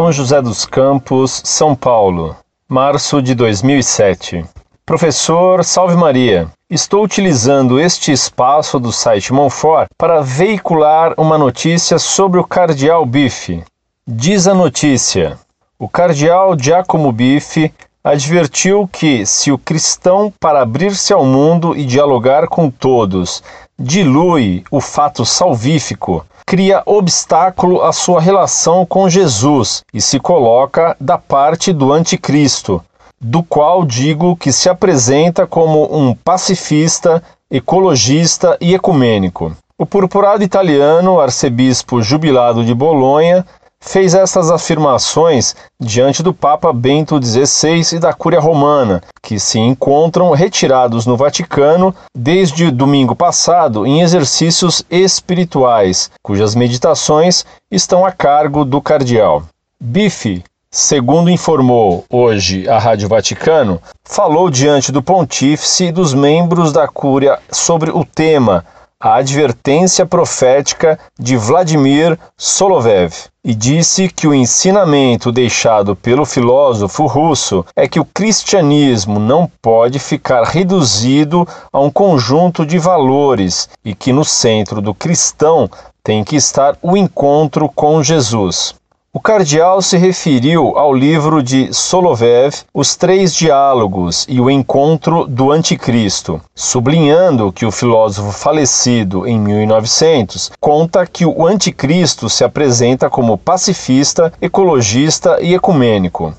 São José dos Campos, São Paulo, março de 2007. Professor, salve Maria. Estou utilizando este espaço do site Monfort para veicular uma notícia sobre o cardeal Bife. Diz a notícia: o cardeal Giacomo Bife advertiu que, se o cristão, para abrir-se ao mundo e dialogar com todos, dilui o fato salvífico, cria obstáculo à sua relação com Jesus e se coloca da parte do anticristo, do qual digo que se apresenta como um pacifista, ecologista e ecumênico. O purpurado italiano, arcebispo jubilado de Bolonha, fez estas afirmações diante do Papa Bento XVI e da Cúria Romana, que se encontram retirados no Vaticano desde domingo passado em exercícios espirituais, cujas meditações estão a cargo do cardeal. Bife, segundo informou hoje a Rádio Vaticano, falou diante do pontífice e dos membros da Cúria sobre o tema a advertência profética de Vladimir Solovev e disse que o ensinamento deixado pelo filósofo russo é que o cristianismo não pode ficar reduzido a um conjunto de valores e que no centro do cristão tem que estar o encontro com Jesus. O cardeal se referiu ao livro de Solovev, Os Três Diálogos e o Encontro do Anticristo, sublinhando que o filósofo falecido em 1900 conta que o Anticristo se apresenta como pacifista, ecologista e ecumênico.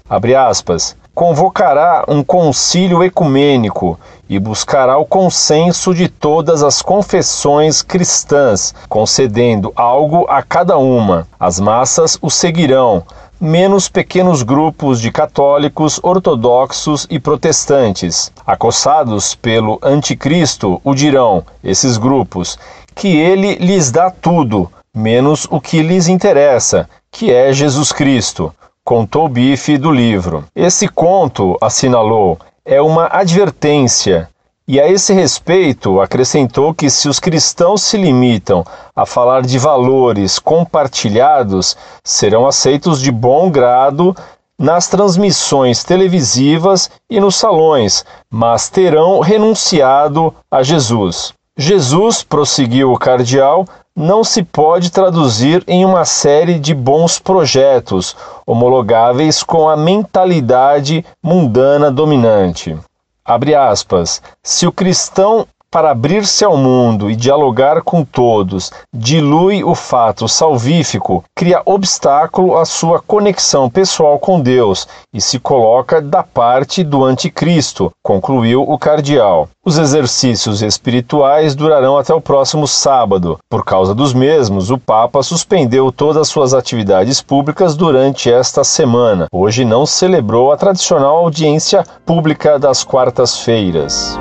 Convocará um concílio ecumênico e buscará o consenso de todas as confessões cristãs, concedendo algo a cada uma. As massas o seguirão, menos pequenos grupos de católicos, ortodoxos e protestantes. Acossados pelo anticristo, o dirão, esses grupos, que ele lhes dá tudo, menos o que lhes interessa, que é Jesus Cristo contou Bife do livro. Esse conto, assinalou, é uma advertência. E a esse respeito, acrescentou que se os cristãos se limitam a falar de valores compartilhados, serão aceitos de bom grado nas transmissões televisivas e nos salões, mas terão renunciado a Jesus. Jesus, prosseguiu o cardeal, não se pode traduzir em uma série de bons projetos homologáveis com a mentalidade mundana dominante. Abre aspas. Se o cristão para abrir-se ao mundo e dialogar com todos, dilui o fato salvífico, cria obstáculo à sua conexão pessoal com Deus e se coloca da parte do anticristo, concluiu o cardeal. Os exercícios espirituais durarão até o próximo sábado. Por causa dos mesmos, o Papa suspendeu todas suas atividades públicas durante esta semana. Hoje não celebrou a tradicional audiência pública das quartas-feiras.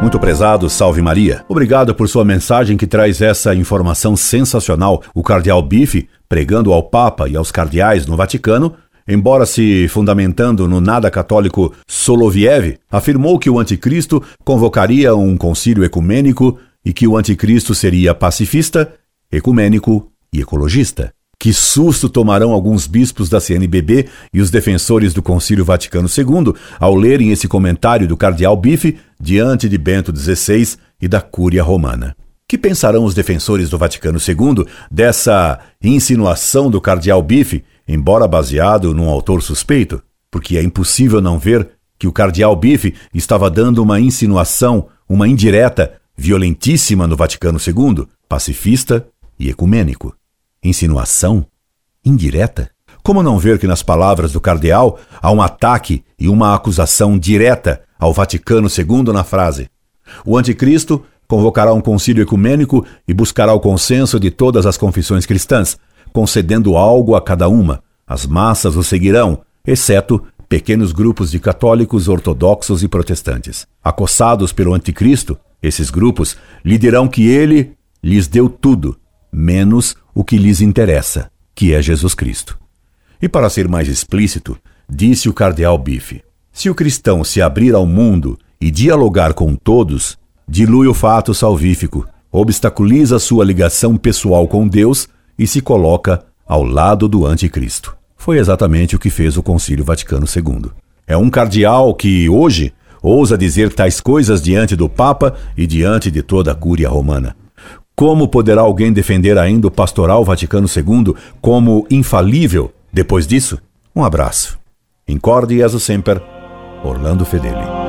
Muito prezado, salve Maria. Obrigado por sua mensagem que traz essa informação sensacional. O cardeal Bife, pregando ao Papa e aos cardeais no Vaticano, embora se fundamentando no nada católico Soloviev, afirmou que o anticristo convocaria um concílio ecumênico e que o anticristo seria pacifista, ecumênico e ecologista. Que susto tomarão alguns bispos da CNBB e os defensores do Concílio Vaticano II ao lerem esse comentário do cardeal Bife diante de Bento XVI e da Cúria Romana. Que pensarão os defensores do Vaticano II dessa insinuação do cardeal Bife, embora baseado num autor suspeito? Porque é impossível não ver que o cardeal Bife estava dando uma insinuação, uma indireta violentíssima no Vaticano II, pacifista e ecumênico. Insinuação? Indireta? Como não ver que nas palavras do cardeal há um ataque e uma acusação direta ao Vaticano II na frase: O anticristo convocará um concílio ecumênico e buscará o consenso de todas as confissões cristãs, concedendo algo a cada uma. As massas o seguirão, exceto pequenos grupos de católicos, ortodoxos e protestantes. Acossados pelo anticristo, esses grupos lhe dirão que ele lhes deu tudo, menos o que lhes interessa, que é Jesus Cristo. E para ser mais explícito, disse o cardeal Bife: se o cristão se abrir ao mundo e dialogar com todos, dilui o fato salvífico, obstaculiza sua ligação pessoal com Deus e se coloca ao lado do anticristo. Foi exatamente o que fez o Concílio Vaticano II. É um cardeal que, hoje, ousa dizer tais coisas diante do Papa e diante de toda a Cúria Romana. Como poderá alguém defender ainda o Pastoral Vaticano II como infalível depois disso? Um abraço. Incorde Jesus Semper, Orlando Fedeli.